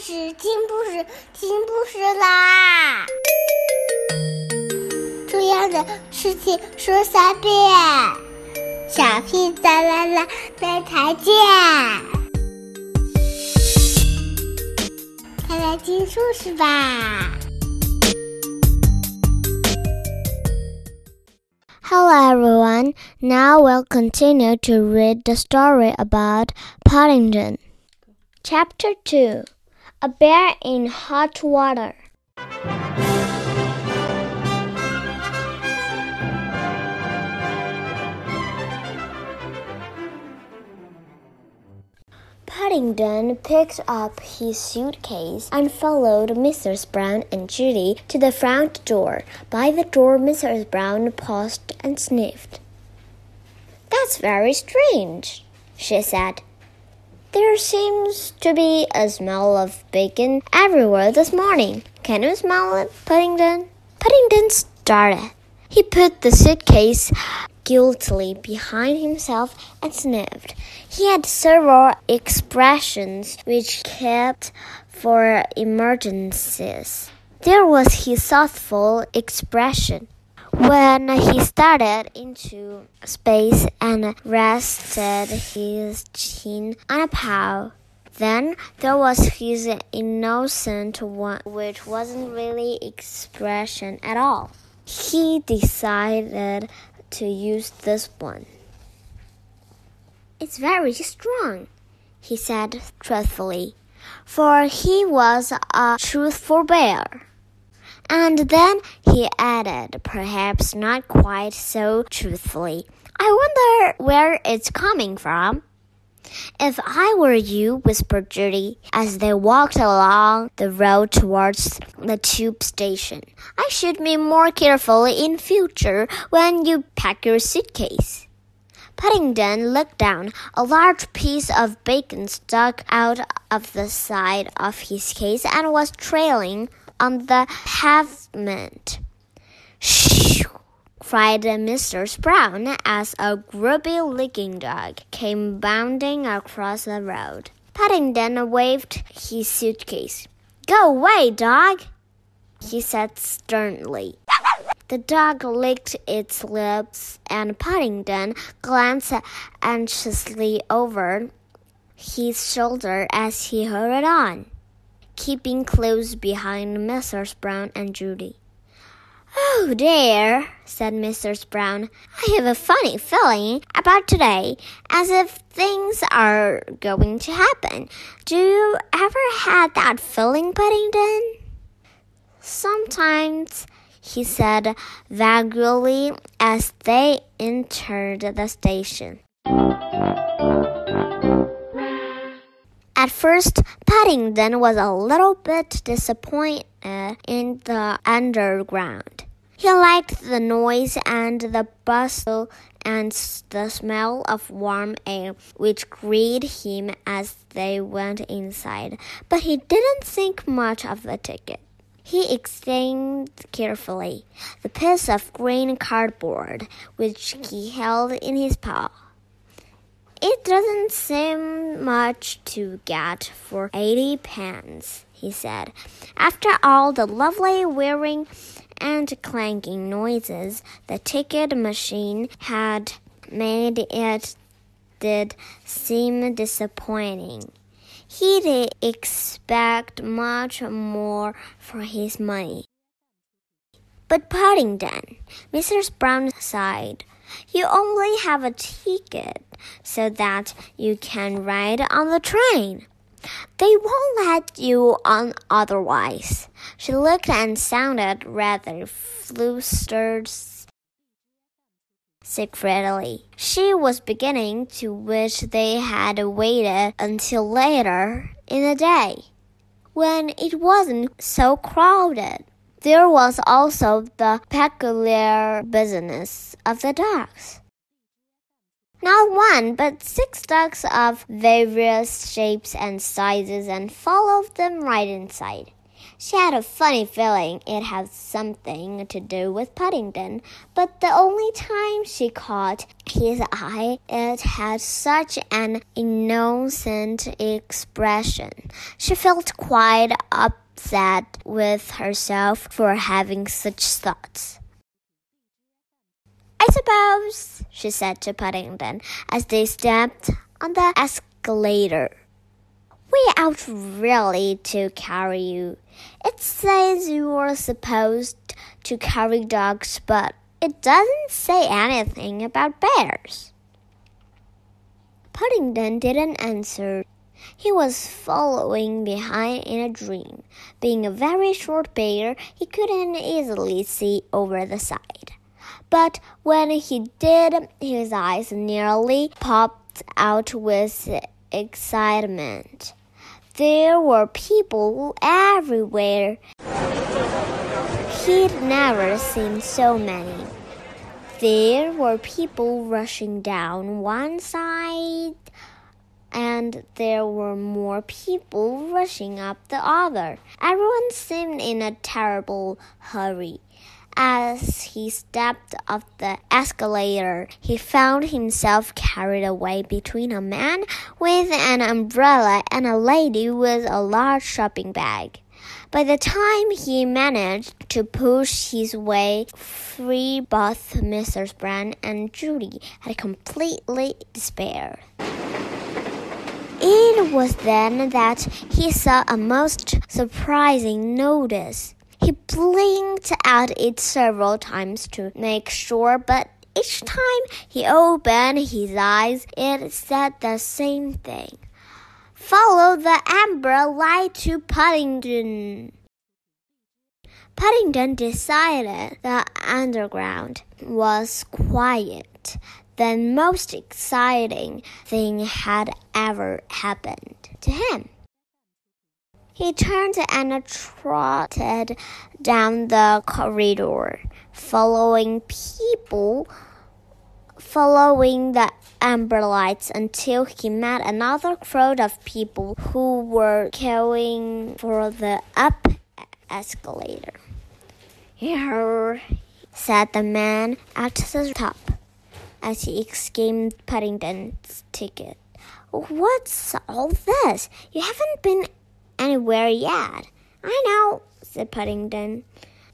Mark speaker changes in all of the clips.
Speaker 1: 事，听故事，听故事啦！重要的事情说三遍，小屁哒啦啦，明天见！快来听故事吧
Speaker 2: ！Hello everyone. Now we'll continue to read the story about Paddington. Chapter 2 A Bear in Hot Water. Paddington picked up his suitcase and followed Mrs. Brown and Judy to the front door. By the door, Mrs. Brown paused and sniffed. That's very strange, she said. There seems to be a smell of bacon everywhere this morning. Can you smell it, Paddington? Paddington started. He put the suitcase guiltily behind himself and sniffed. He had several expressions which kept for emergencies. There was his thoughtful expression when he started into space and rested his chin on a paw. Then there was his innocent one, which wasn't really expression at all. He decided to use this one. It's very strong, he said truthfully, for he was a truthful bear. And then he added, perhaps not quite so truthfully, I wonder where it's coming from. If I were you, whispered Judy as they walked along the road towards the tube station, I should be more careful in future when you pack your suitcase. Paddington looked down. A large piece of bacon stuck out of the side of his case and was trailing on the pavement. Shh! cried Mr. Brown as a grubby looking dog came bounding across the road. Paddington waved his suitcase. Go away, dog, he said sternly. The dog licked its lips, and Paddington glanced anxiously over his shoulder as he hurried on keeping close behind Messrs. Brown and Judy. Oh dear, said Mrs. Brown. I have a funny feeling about today, as if things are going to happen. Do you ever have that feeling, Paddington? Sometimes, he said vaguely as they entered the station. At first, Paddington was a little bit disappointed uh, in the underground. He liked the noise and the bustle and the smell of warm air which greeted him as they went inside, but he didn't think much of the ticket. He examined carefully the piece of green cardboard which he held in his paw. It doesn't seem much to get for eighty pence, he said. After all the lovely whirring and clanking noises the ticket machine had made it did seem disappointing. He did expect much more for his money. But Paddington, Mrs. Brown sighed. You only have a ticket so that you can ride on the train. They won't let you on otherwise. She looked and sounded rather flustered secretly. She was beginning to wish they had waited until later in the day, when it wasn't so crowded. There was also the peculiar business of the dogs. Not one, but six dogs of various shapes and sizes, and followed them right inside. She had a funny feeling it had something to do with Paddington, but the only time she caught his eye, it had such an innocent expression. She felt quite upset with herself for having such thoughts. I suppose, she said to Paddington as they stepped on the escalator. We out really to carry you. It says you are supposed to carry dogs, but it doesn't say anything about bears. Paddington didn't answer. He was following behind in a dream. Being a very short bear, he couldn't easily see over the side. But when he did, his eyes nearly popped out with excitement. There were people everywhere. He'd never seen so many. There were people rushing down one side, and there were more people rushing up the other. Everyone seemed in a terrible hurry. As he stepped up the escalator, he found himself carried away between a man with an umbrella and a lady with a large shopping bag. By the time he managed to push his way free, both Mrs. Brown and Judy had completely despaired. It was then that he saw a most surprising notice. He blinked at it several times to make sure, but each time he opened his eyes, it said the same thing. Follow the amber light to Paddington. Paddington decided the underground was quiet. The most exciting thing had ever happened to him. He turned and trotted down the corridor, following people, following the amber lights until he met another crowd of people who were going for the up escalator. Here, said the man at the top as he exclaimed Paddington's ticket. What's all this? You haven't been anywhere yet. I know, said Paddington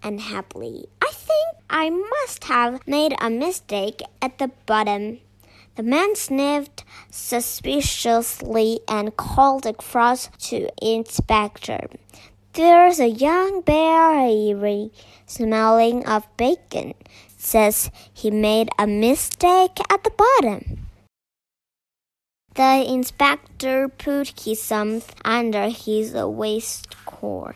Speaker 2: unhappily. I think I must have made a mistake at the bottom. The man sniffed suspiciously and called across to Inspector. There's a young bear smelling of bacon. Says he made a mistake at the bottom. The inspector put his thumb under his waistcoat.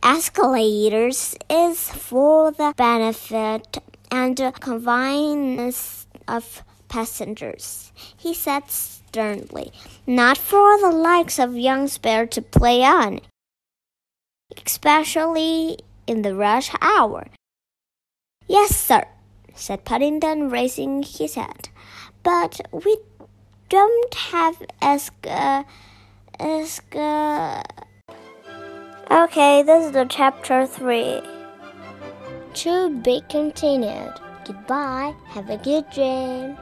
Speaker 2: Escalators is for the benefit and convenience of passengers, he said sternly, not for the likes of young spare to play on, especially in the rush hour. Yes, sir, said Paddington, raising his head. But we don't have Eska. Eska. Okay, this is the chapter 3. To be continued. Goodbye. Have a good dream.